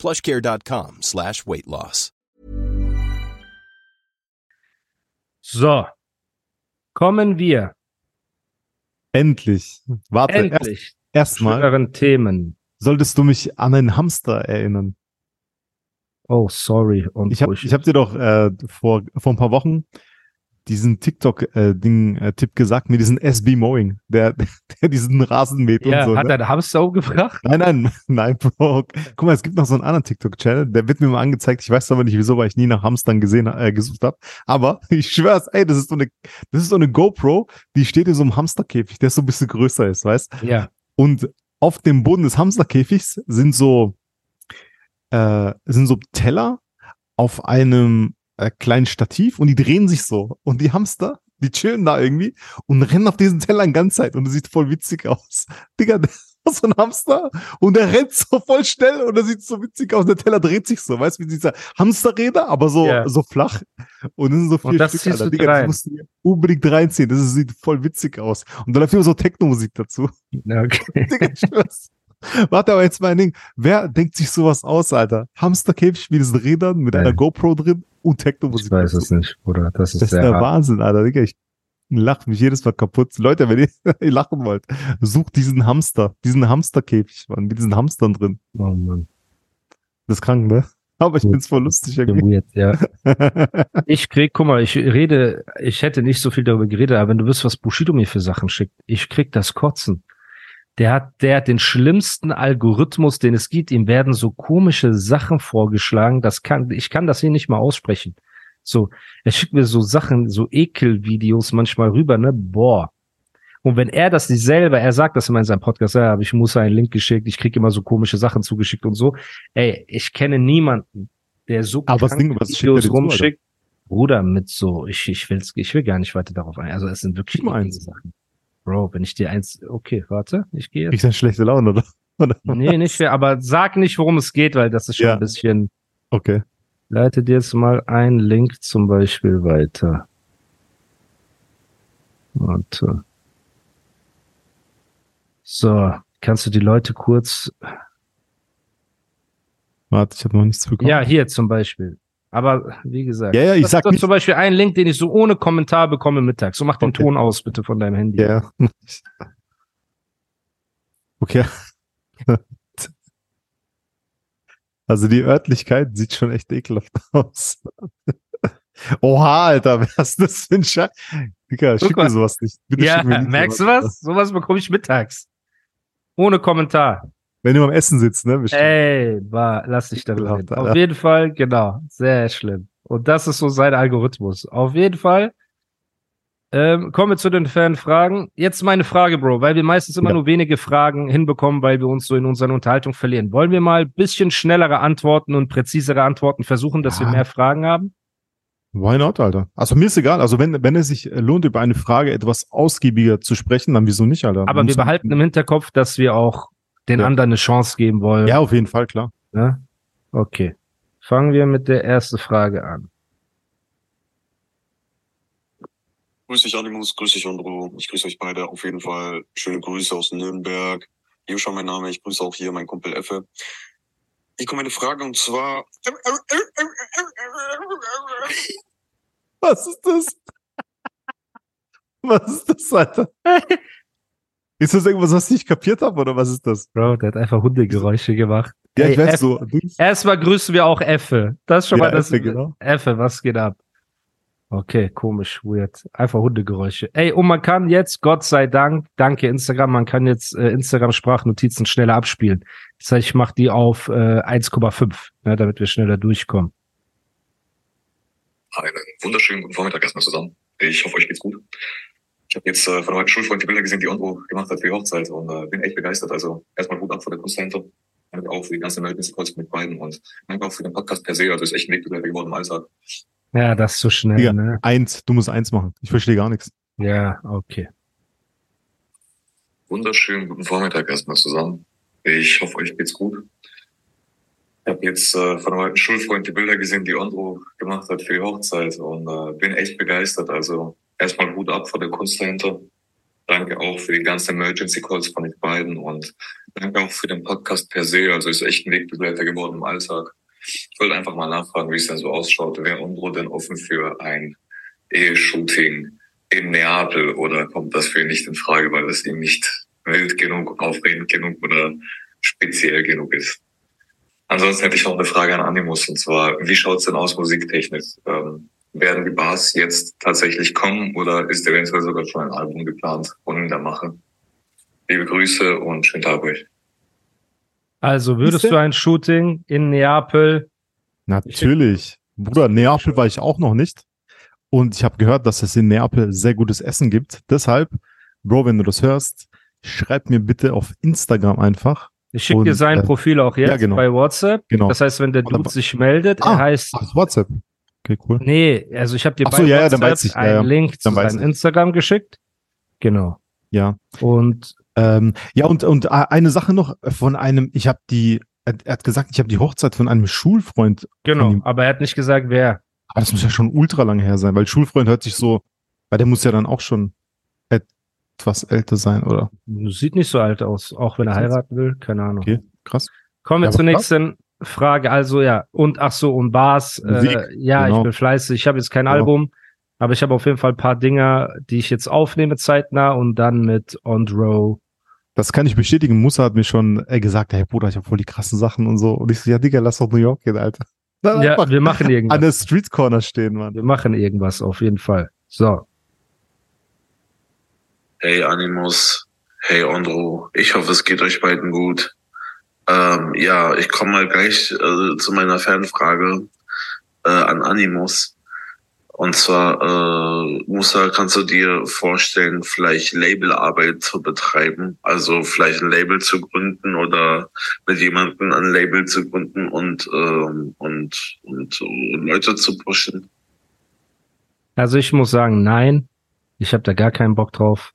plushcare.com slash weight loss. So, kommen wir Endlich. Warte, endlich erst erstmal euren Themen. solltest du mich an einen Hamster erinnern. Oh, sorry. Und Ich habe ich hab dir doch äh, vor, vor ein paar Wochen diesen TikTok-Ding-Tipp gesagt, mit diesem SB Mowing, der, der diesen Rasen mäht ja, und so. hat ne? er Hamster umgebracht? Nein, nein, nein, Bro. Guck mal, es gibt noch so einen anderen TikTok-Channel, der wird mir mal angezeigt. Ich weiß aber nicht wieso, weil ich nie nach Hamstern gesehen, äh, gesucht habe. Aber ich schwör's, ey, das ist so eine, das ist so eine GoPro, die steht in so einem Hamsterkäfig, der so ein bisschen größer ist, weißt? Ja. Und auf dem Boden des Hamsterkäfigs sind so, äh, sind so Teller auf einem äh, kleinen Stativ und die drehen sich so. Und die Hamster, die chillen da irgendwie und rennen auf diesen Tellern ganz Zeit und das sieht voll witzig aus. Digga, so ein Hamster und der rennt so voll schnell und das sieht so witzig aus. Der Teller dreht sich so, weißt du, wie dieser Hamsterräder, aber so, Ja. so flach. Und das sind so das Stück, Alter. du Digga, das musst du unbedingt reinziehen. Das ist, sieht voll witzig aus. Und da läuft immer so Techno-Musik dazu. Ja, Okay. Digga. Warte aber jetzt mal ein Ding. Wer denkt sich sowas aus, Alter? Hamsterkäfig mit diesen Rädern, mit Nein. einer GoPro drin und Techno-Musik. Ich weiß es nicht, Bruder. Das ist Das ist der hart. Wahnsinn, Alter. Digga, ich lach mich jedes Mal kaputt. Leute, wenn ihr, ihr lachen wollt, sucht diesen Hamster, diesen Hamsterkäfig, Mann, mit diesen Hamstern drin. Oh Mann. Das ist krank, ne? Aber ich find's voll lustig Ja, irgendwie. Weird, ja. Ich krieg, guck mal, ich rede, ich hätte nicht so viel darüber geredet, aber wenn du wisst, was Bushido mir für Sachen schickt, ich krieg das Kotzen. Der hat, der hat den schlimmsten Algorithmus, den es gibt. Ihm werden so komische Sachen vorgeschlagen. Das kann, ich kann das hier nicht mal aussprechen. So, er schickt mir so Sachen, so Ekelvideos manchmal rüber, ne? Boah. Und wenn er das nicht selber, er sagt das immer in seinem Podcast, ja, aber ich muss einen Link geschickt, ich krieg immer so komische Sachen zugeschickt und so. Ey, ich kenne niemanden, der so Aber was Ding, was Videos dir zu, rumschickt. Bruder, mit so, ich, ich will's, ich will gar nicht weiter darauf ein. Also es sind wirklich eins. Sachen. Bro, wenn ich dir eins, okay, warte, ich gehe jetzt. Ich dann schlechte Laune, oder? oder? Nee, nicht viel, aber sag nicht, worum es geht, weil das ist schon Ja. ein bisschen, Okay. leite dir jetzt mal einen Link zum Beispiel weiter. Warte. So, kannst du die Leute kurz, Warte, ich habe noch nichts bekommen. ja, hier zum Beispiel. Aber wie gesagt, Ja, ja, ich das sag ist nicht- zum Beispiel ein Link, den ich so ohne Kommentar bekomme mittags. So mach den Okay. Ton aus, bitte, von deinem Handy. Ja. Okay. Also die Örtlichkeit sieht schon echt ekelhaft aus. Oha, Alter, was ist das für ein Scheiß? Digga, schick mir sowas nicht. Bitte Ja, nicht merkst du sowas. was? Sowas bekomme ich mittags. Ohne Kommentar. Wenn du am Essen sitzt, ne? Bestimmt. Ey, war, lass dich reden. Alter. Auf jeden Fall, genau. Sehr schlimm. Und das ist so sein Algorithmus. Auf jeden Fall. Ähm, kommen wir zu den Fanfragen. Jetzt meine Frage, Bro, weil wir meistens immer Ja. nur wenige Fragen hinbekommen, weil wir uns so in unserer Unterhaltung verlieren. Wollen wir mal ein bisschen schnellere Antworten und präzisere Antworten versuchen, dass wir Ja. mehr Fragen haben? Why not, Alter? Also mir ist egal. Also wenn, wenn es sich lohnt, über eine Frage etwas ausgiebiger zu sprechen, dann wieso nicht, Alter? Aber wir behalten im Hinterkopf, dass wir auch den Ja. anderen eine Chance geben wollen. Ja, auf jeden Fall, klar. Ne? Okay. Fangen wir mit der ersten Frage an. Grüß dich, Animus, grüß dich, Andro. Ich grüße euch beide auf jeden Fall. Schöne Grüße aus Nürnberg. Joscha, mein Name. Ich grüße auch hier meinen Kumpel Effe. Ich komme eine Frage und zwar. Was ist das? Was ist das, Alter? Ist das irgendwas, was ich nicht kapiert habe, oder was ist das? Bro, der hat einfach Hundegeräusche gemacht. Ja, ich weiß so. Erstmal grüßen wir auch Effe. Das ist schon Ja, mal das. Effe, genau. Effe, was geht ab? Okay, komisch, weird. Einfach Hundegeräusche. Ey, und man kann jetzt, Gott sei Dank, danke Instagram, man kann jetzt äh, Instagram-Sprachnotizen schneller abspielen. Das heißt, ich mache die auf äh, 1,5, ne, damit wir schneller durchkommen. Einen wunderschönen guten Vormittag erstmal zusammen. Ich hoffe, euch geht's gut. Ich habe jetzt äh, von heute Schulfreund die Bilder gesehen, die Andro gemacht hat für die Hochzeit und äh, bin echt begeistert. Also erstmal gut ab vor der Kunstcenter. Danke auch für die ganze Emergency Calls mit beiden und danke auch für den Podcast per se. Also ist echt ein Wegbegleiter geworden im Alltag. Ja, das ist so schnell, Digga, ne? eins, du musst eins machen. Ich verstehe gar nichts. Ja, okay. Wunderschönen guten Vormittag erstmal zusammen. Ich hoffe, euch geht's gut. Ich habe jetzt äh, von meinem Schulfreund die Bilder gesehen, die Andro gemacht hat für die Hochzeit und äh, bin echt begeistert. Also erstmal Hut ab vor der Kunst dahinter. Danke auch für die ganzen Emergency Calls von euch beiden und danke auch für den Podcast per se. Also ist echt ein Wegbegleiter geworden im Alltag. Ich wollte einfach mal nachfragen, wie es denn so ausschaut. Wäre Andro denn offen für ein Eheshooting in Neapel oder kommt das für ihn nicht in Frage, weil es ihm nicht wild genug, aufregend genug oder speziell genug ist? Ansonsten hätte ich noch eine Frage an Animus und zwar, wie schaut's denn aus musiktechnisch? Ähm, werden die Bars jetzt tatsächlich kommen oder ist eventuell sogar schon ein Album geplant und in der Mache? Liebe Grüße und schönen Tag euch. Also würdest du ein Shooting in Neapel? Natürlich. Bruder, Neapel war ich auch noch nicht. Und ich habe gehört, dass es in Neapel sehr gutes Essen gibt. Deshalb, Bro, wenn du das hörst, schreib mir bitte auf Instagram einfach. Ich schicke dir sein äh, Profil auch jetzt ja, genau. bei WhatsApp. Genau. Das heißt, wenn der. Dude sich meldet, Ah, er heißt, Ach, WhatsApp. Okay, cool. nee, also ich habe dir Ach bei so, ja, ja, WhatsApp dann weiß ich, ja, einen ja. Link zu seinem. Instagram geschickt. Genau. Ja. Und Ähm, ja, und, und äh, eine Sache noch von einem, ich habe die, er hat gesagt, ich habe die Hochzeit von einem Schulfreund. genau, aber er hat nicht gesagt, wer. Aber das muss ja schon ultra lange her sein, weil Schulfreund hört sich so, weil der muss ja dann auch schon etwas älter sein, oder? Sieht nicht so alt aus, auch wenn er heiraten will, keine Ahnung. Okay, krass. Kommen wir Ja, zur aber krass. nächsten Frage. Also ja, und ach so, und Bars. Musik, Äh, ja, genau. ich bin fleißig. Ich habe jetzt kein Ja. Album, aber ich habe auf jeden Fall ein paar Dinger, die ich jetzt aufnehme zeitnah und dann mit Ondro. Das kann ich bestätigen. Musa hat mir schon äh, gesagt, hey Bruder, ich habe voll die krassen Sachen und so. Und ich so, ja, Digga, lass doch New York gehen, Alter. Dann Ja, wir machen an irgendwas. der Street Corner stehen, Mann. Wir machen irgendwas auf jeden Fall. So. Hey Animus, hey Andro, ich hoffe, es geht euch beiden gut. Ähm, ja, ich komme mal gleich äh, zu meiner Fanfrage äh, an Animus. Und zwar, äh, Musa, kannst du dir vorstellen, vielleicht Labelarbeit zu betreiben? Also vielleicht ein Label zu gründen oder mit jemandem ein Label zu gründen und, ähm, und, und so Leute zu pushen? Also ich muss sagen, nein. Ich habe da gar keinen Bock drauf.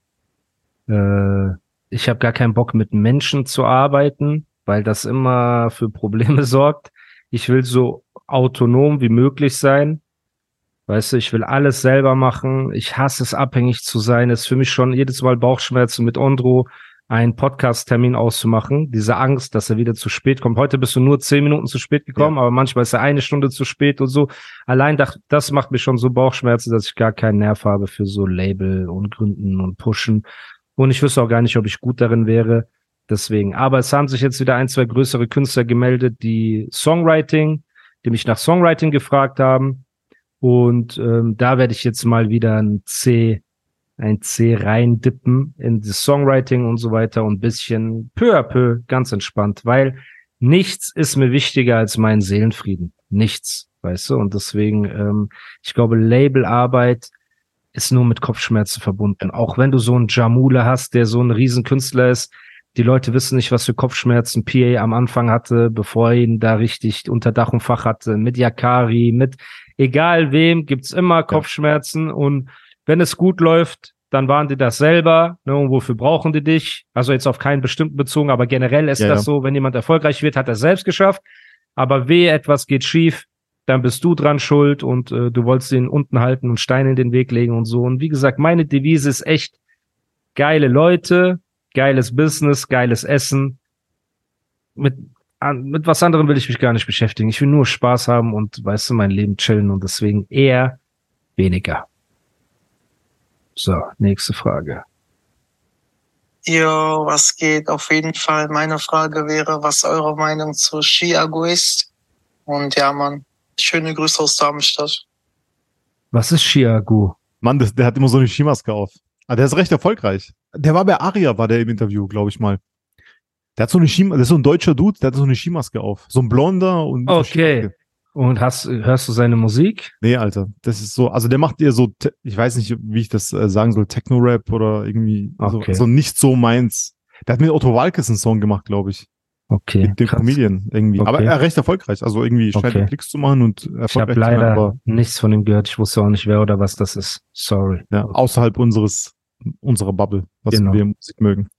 Äh, ich habe gar keinen Bock mit Menschen zu arbeiten, weil das immer für Probleme sorgt. Ich will so autonom wie möglich sein. Weißt du, ich will alles selber machen. Ich hasse es, abhängig zu sein. Es ist für mich schon jedes Mal Bauchschmerzen mit Ondro, einen Podcast-Termin auszumachen. Diese Angst, dass er wieder zu spät kommt. Heute bist du nur zehn Minuten zu spät gekommen, aber manchmal ist er eine Stunde zu spät und so. Allein das, das macht mir schon so Bauchschmerzen, dass ich gar keinen Nerv habe für so Label und Gründen und Pushen. Und ich wüsste auch gar nicht, ob ich gut darin wäre. Deswegen. Aber es haben sich jetzt wieder ein, zwei größere Künstler gemeldet, die Songwriting, die mich nach Songwriting gefragt haben. Und ähm, da werde ich jetzt mal wieder ein C, ein C reindippen in das Songwriting und so weiter und bisschen peu à peu, ganz entspannt, weil nichts ist mir wichtiger als mein Seelenfrieden. Nichts, weißt du? Und deswegen, ähm, ich glaube, Labelarbeit ist nur mit Kopfschmerzen verbunden. Auch wenn du so einen Jamule hast, der so ein Riesenkünstler ist, die Leute wissen nicht, was für Kopfschmerzen PA am Anfang hatte, bevor er ihn da richtig unter Dach und Fach hatte, mit Yakari, mit egal wem, gibt's immer Kopfschmerzen und wenn es gut läuft, dann waren die das selber, ne, und wofür brauchen die dich? Also jetzt auf keinen bestimmten bezogen, aber generell ist Ja, das ja. so, wenn jemand erfolgreich wird, hat er selbst geschafft, aber wehe, etwas geht schief, dann bist du dran schuld und äh, du wolltest ihn unten halten und Steine in den Weg legen und so. Und wie gesagt, meine Devise ist echt geile Leute, geiles Business, geiles Essen. Mit, an, mit was anderem will ich mich gar nicht beschäftigen. Ich will nur Spaß haben und, weißt du, mein Leben chillen und deswegen eher weniger. So, nächste Frage. Jo, was geht? Auf jeden Fall. Meine Frage wäre, was eure Meinung zu Chiago ist. Und ja, Mann, schöne Grüße aus Darmstadt. Was ist Chiagu? Mann, das, der hat immer so eine Skimaske auf. Ah, der ist recht erfolgreich. Der war bei Aria, war der im Interview, glaube ich mal. Der hat so eine Skimaske, das ist so ein deutscher Dude, der hat so eine Skimaske auf. So ein Blonder und. mit Okay. Und hast, hörst du seine Musik? Nee, Alter, das ist so, also der macht eher so, ich weiß nicht, wie ich das äh, sagen soll, Techno-Rap oder irgendwie, Okay. so, also nicht so meins. Der hat mit Otto Walkes einen Song gemacht, glaube ich. Okay. Den krass. Comedian irgendwie. Okay. Aber er recht erfolgreich. Also irgendwie scheint Okay. er Klicks zu machen und Ich habe erfolgreich zu sein, leider aber nichts von ihm gehört. Ich wusste auch nicht, wer oder was das ist. Sorry. ja, außerhalb unseres, unserer Bubble, was Genau. wir Musik mögen.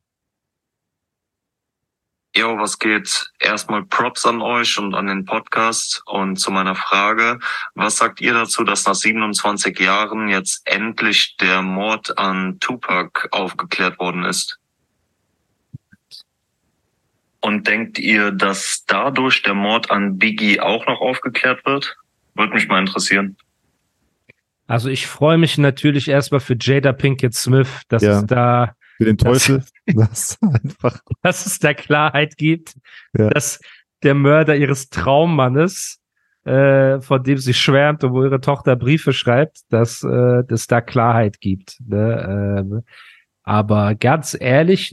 Jo, was geht? Erstmal Props an euch und an den Podcast. Und zu meiner Frage, was sagt ihr dazu, dass nach 27 Jahren jetzt endlich der Mord an Tupac aufgeklärt worden ist? Und denkt ihr, dass dadurch der Mord an Biggie auch noch aufgeklärt wird? Würde mich mal interessieren. Also ich freue mich natürlich erstmal für Jada Pinkett Smith, dass Ja. es da, Für den Teufel. Das einfach. dass es da Klarheit gibt, Ja. dass der Mörder ihres Traummannes, äh, von dem sie schwärmt und wo ihre Tochter Briefe schreibt, dass äh, es da Klarheit gibt. Ne? Ähm, aber ganz ehrlich,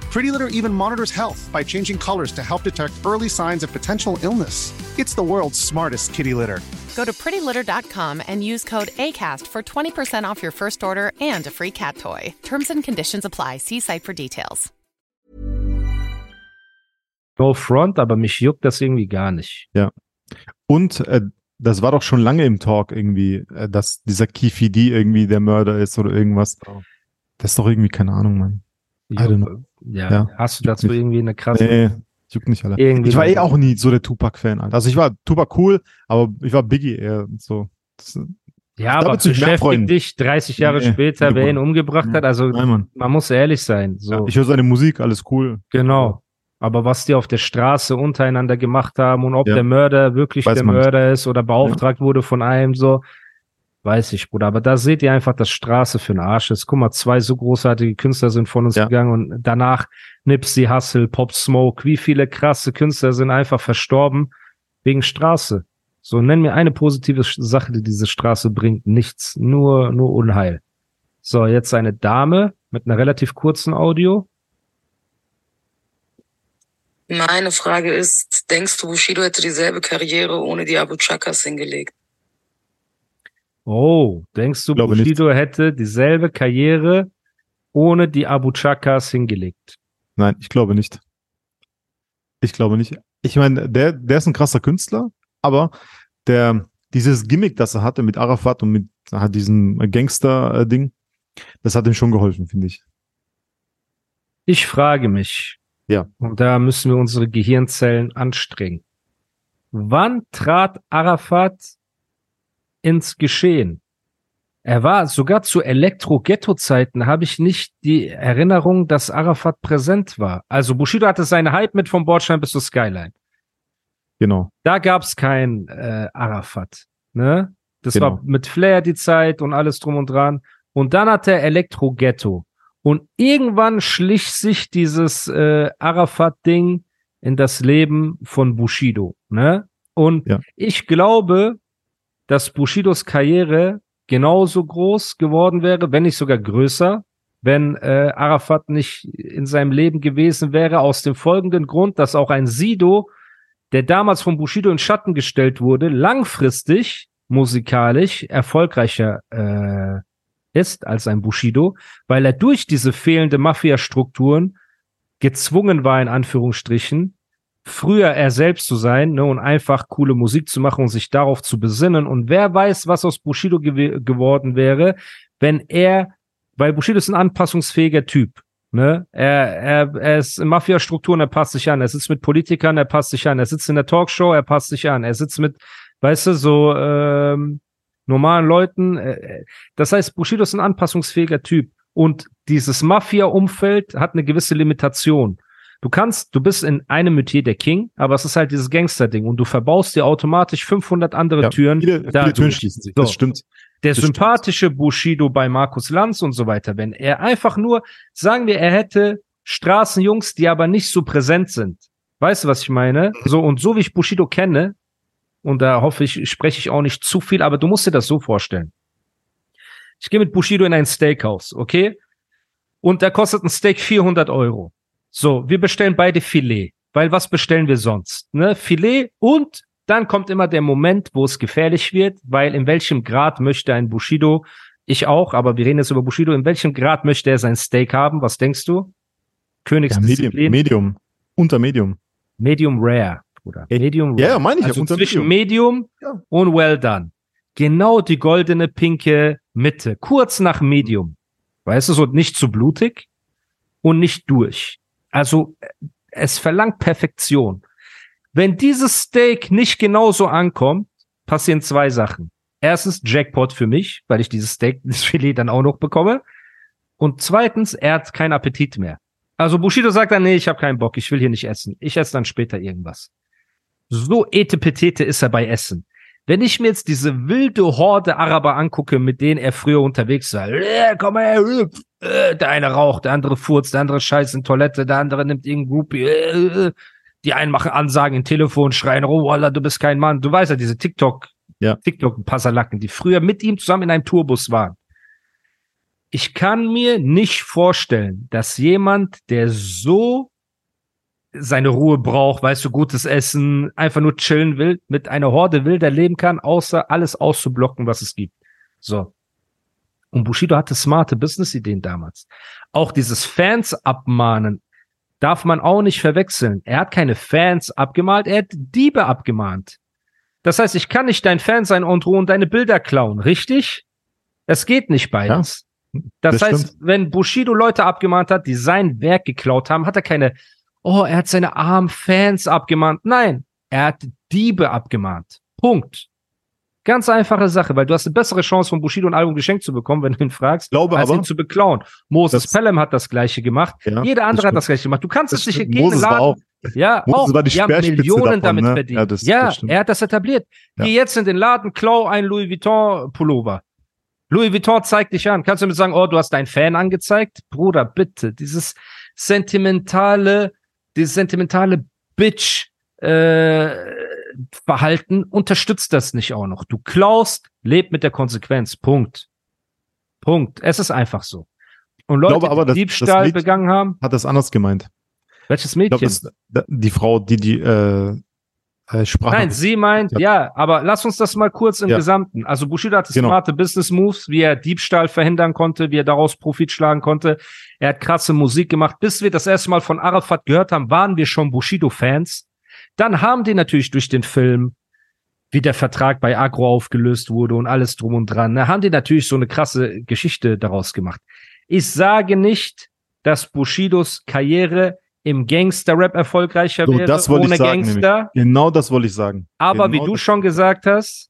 Pretty Litter even monitors health by changing colors to help detect early signs of potential illness. It's the world's smartest kitty litter. Go to prettylitter.com and use code ACAST for 20% off your first order and a free cat toy. Terms and conditions apply. See site for details. no front, aber mich juckt das irgendwie gar nicht. Ja. Und äh, das war doch schon lange im Talk irgendwie, äh, dass dieser Kifi D irgendwie der Mörder ist oder irgendwas. Oh. Das ist doch irgendwie keine Ahnung, Mann. I don't know. Ja, Ja. hast du dazu Nicht. irgendwie eine krasse Nee, juckt nicht alle. Irgendwie Ich war eh auch nie so der Tupac-Fan. Alter. Also ich war Tupac cool, aber ich war Biggie eher so. Das, Ja, aber beschäftigt dich 30 Jahre Nee, später, wer ihn umgebracht hat. Also nein, man muss ehrlich sein. So, Ja, ich höre seine Musik, alles cool. genau. Aber was die auf der Straße untereinander gemacht haben und ob Ja. der Mörder wirklich Weiß der man nicht. Mörder ist oder beauftragt wurde von einem, so, weiß ich, Bruder. Aber da seht ihr einfach, dass Straße für ein Arsch ist. Guck mal, zwei so großartige Künstler sind von uns Ja. gegangen und danach Nipsey Hussle, Pop Smoke, wie viele krasse Künstler sind einfach verstorben wegen Straße. So, nenn mir eine positive Sache, die diese Straße bringt. Nichts. Nur, nur Unheil. So, jetzt eine Dame mit einer relativ kurzen Audio. Meine Frage ist, denkst du, Bushido hätte dieselbe Karriere ohne die Abu Chakas hingelegt? Oh, denkst du, Glaube Bushido hätte dieselbe Karriere ohne die Abu Chakas hingelegt? Nein, ich glaube nicht. Ich glaube nicht. Ich meine, der, der ist ein krasser Künstler, aber der, dieses Gimmick, das er hatte mit Arafat und mit hat diesem Gangster-Ding, das hat ihm schon geholfen, finde ich. Ich frage mich, Ja. und da müssen wir unsere Gehirnzellen anstrengen. Wann trat Arafat ins Geschehen? Er war sogar zu Elektro-Ghetto-Zeiten, habe ich nicht die Erinnerung, dass Arafat präsent war. Also Bushido hatte seine Hype mit vom Bordstein bis zur Skyline. Genau. Da gab's kein äh, Arafat. Ne? Das Genau. war mit Flair die Zeit und alles drum und dran. Und dann hat er Elektro-Ghetto. Und irgendwann schlich sich dieses äh, Arafat-Ding in das Leben von Bushido. Ne? Und Ja. ich glaube, dass Bushidos Karriere genauso groß geworden wäre, wenn nicht sogar größer, wenn äh, Arafat nicht in seinem Leben gewesen wäre, aus dem folgenden Grund, dass auch ein Sido, der damals von Bushido in Schatten gestellt wurde, langfristig musikalisch erfolgreicher äh, ist als ein Bushido, weil er durch diese fehlende Mafia-Strukturen gezwungen war, in Anführungsstrichen, früher er selbst zu sein ne, und einfach coole Musik zu machen und sich darauf zu besinnen. Und wer weiß, was aus Bushido gew geworden wäre, wenn er, weil Bushido ist ein anpassungsfähiger Typ. Ne? Er, er, er ist in Mafia-Strukturen, er passt sich an. Er sitzt mit Politikern, er passt sich an. Er sitzt in der Talkshow, er passt sich an. Er sitzt mit, weißt du, so ähm, normalen Leuten. Äh, das heißt, Bushido ist ein anpassungsfähiger Typ. Und dieses Mafia-Umfeld hat eine gewisse Limitation. Du kannst, du bist in einem Metier der King, aber es ist halt dieses Gangster-Ding und du verbaust dir automatisch 500 andere Ja, Türen. viele, viele. Türen schließen sich. So. Das stimmt. Der Das stimmt. sympathische Bushido bei Markus Lanz und so weiter, wenn er einfach nur, sagen wir, er hätte Straßenjungs, die aber nicht so präsent sind. Weißt du, was ich meine? So, und so wie ich Bushido kenne, und da hoffe ich, spreche ich auch nicht zu viel, aber du musst dir das so vorstellen. Ich gehe mit Bushido in ein Steakhouse, okay? Und da kostet ein Steak 400 Euro. So, wir bestellen beide Filet, weil was bestellen wir sonst? Ne? Filet und dann kommt immer der Moment, wo es gefährlich wird, weil in welchem Grad möchte ein Bushido, ich auch, aber wir reden jetzt über Bushido, in welchem Grad möchte er sein Steak haben? Was denkst du? Ja, Medium, Königsdisziplin? Medium. Unter Medium. Medium Rare, Bruder. Medium ja, Rare. ja, meine ich ja, also unter zwischen Medium. Medium, Ja. und Well Done. Genau die goldene, pinke Mitte. Kurz nach Medium. Weißt du, so nicht zu blutig und nicht durch. Also, äh, es verlangt Perfektion. Wenn dieses Steak nicht genauso ankommt, passieren zwei Sachen. Erstens Jackpot für mich, weil ich dieses Steak, das Filet dann auch noch bekomme. Und zweitens, er hat keinen Appetit mehr. Also Bushido sagt dann, nee, ich habe keinen Bock, ich will hier nicht essen. Ich esse dann später irgendwas. So etepetete ist er bei Essen. Wenn ich mir jetzt diese wilde Horde Araber angucke, mit denen er früher unterwegs war, äh, komm mal her, äh, der eine raucht, der andere furzt, der andere scheißt in Toilette, der andere nimmt irgendein Groupie, äh, äh, die einen machen Ansagen im Telefon, schreien, oh, Wallah, du bist kein Mann. Du weißt ja, diese TikTok, Ja. TikTok-Passerlacken, die früher mit ihm zusammen in einem Tourbus waren. Ich kann mir nicht vorstellen, dass jemand, der so seine Ruhe braucht, weißt du, gutes Essen, einfach nur chillen will, mit einer Horde wilder leben kann, außer alles auszublocken, was es gibt. So. Und Bushido hatte smarte Business-Ideen damals. Auch dieses Fans abmahnen darf man auch nicht verwechseln. Er hat keine Fans abgemalt, er hat Diebe abgemahnt. Das heißt, ich kann nicht dein Fan sein und und deine Bilder klauen, richtig? Es geht nicht beides. Das, das heißt, wenn Bushido Leute abgemahnt hat, die sein Werk geklaut haben, hat er keine, oh, er hat seine armen Fans abgemahnt. Nein, er hat Diebe abgemahnt. Punkt. Ganz einfache Sache, weil du hast eine bessere Chance, von Bushido ein Album geschenkt zu bekommen, wenn du ihn fragst, Glaube als aber- ihn zu beklauen. Moses Pelham hat das gleiche gemacht. Ja, Jeder andere hat das gleiche gemacht. Du kannst es nicht stimmt. gegen Moses war auch- Ja, Moses auch. war die die haben Millionen davon, damit ne? verdient. Ja, das- ja das er hat das etabliert. Ja. Geh jetzt in den Laden, klau ein Louis Vuitton Pullover. Louis Vuitton zeigt dich an. Kannst du mir sagen, oh, du hast deinen Fan angezeigt? Bruder, bitte. Dieses sentimentale, dieses sentimentale Bitch, äh, Verhalten unterstützt das nicht auch noch. Du klaust, leb mit der Konsequenz. Punkt. Punkt. Es ist einfach so. Und Leute, glaube aber, die das- Diebstahl das begangen haben, Hat das anders gemeint. welches Mädchen? glaube, das die Frau, die die äh, äh, Sprache. Nein, sie meint, Ja. ja, aber lass uns das mal kurz im Ja. Gesamten. Also Bushido hatte Genau. smarte Business Moves, wie er Diebstahl verhindern konnte, wie er daraus Profit schlagen konnte. Er hat krasse Musik gemacht. Bis wir das erste Mal von Arafat gehört haben, waren wir schon Bushido-Fans. Dann haben die natürlich durch den Film, wie der Vertrag bei Agro aufgelöst wurde und alles drum und dran, da haben die natürlich so eine krasse Geschichte daraus gemacht. Ich sage nicht, dass Bushidos Karriere im Gangster-Rap erfolgreicher So, wäre, das ohne ich sagen, Gangster. nämlich. Genau das wollte ich sagen. Aber genau wie du schon gesagt hast,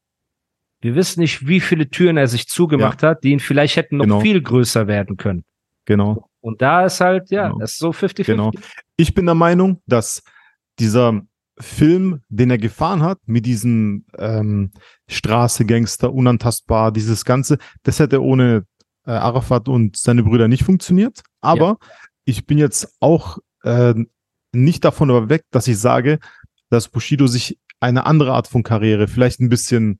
wir wissen nicht, wie viele Türen er sich zugemacht hat, die ihn vielleicht hätten noch Genau. viel größer werden können. Genau. Und da ist halt, ja, Genau. das ist so 50-50. Genau. Ich bin der Meinung, dass dieser Film, den er gefahren hat, mit diesem ähm, Straße, Gangster, unantastbar, dieses Ganze, das hätte ohne äh, Arafat und seine Brüder nicht funktioniert. Aber ich bin jetzt auch äh, nicht davon weg, dass ich sage, dass Bushido sich eine andere Art von Karriere, vielleicht ein bisschen,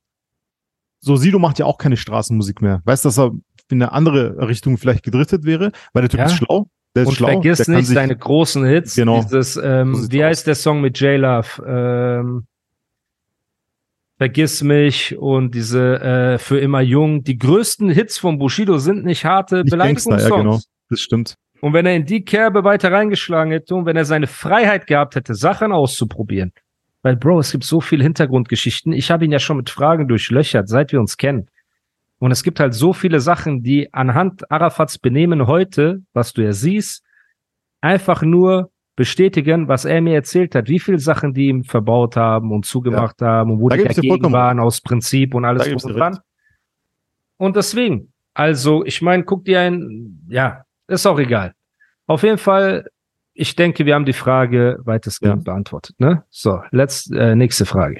so Sido macht ja auch keine Straßenmusik mehr. Weißt du, dass er in eine andere Richtung vielleicht gedriftet wäre? Weil der Typ Ja. ist schlau. Der Und schlau. vergiss der nicht sich- seine großen Hits. Genau. Dieses, ähm, wie aus. heißt der Song mit J-Love? Ähm, Vergiss mich und diese äh, für immer jung. Die größten Hits von Bushido sind nicht harte Nicht Gangster, Beleidigungssongs. ja, genau. Das stimmt. Und wenn er in die Kerbe weiter reingeschlagen hätte und wenn er seine Freiheit gehabt hätte, Sachen auszuprobieren. Weil, Bro, es gibt so viele Hintergrundgeschichten. Ich habe ihn ja schon mit Fragen durchlöchert, seit wir uns kennen. Und es gibt halt so viele Sachen, die anhand Arafats Benehmen heute, was du ja siehst, einfach nur bestätigen, was er mir erzählt hat. Wie viele Sachen, die ihm verbaut haben und zugemacht haben und wo Da die dagegen waren aus Prinzip und alles drum und dran. Und deswegen, also ich meine, guck dir ein, ja, ist auch egal. Auf jeden Fall, ich denke, wir haben die Frage weitestgehend Ja. beantwortet. Ne? So, let's, äh, nächste Frage.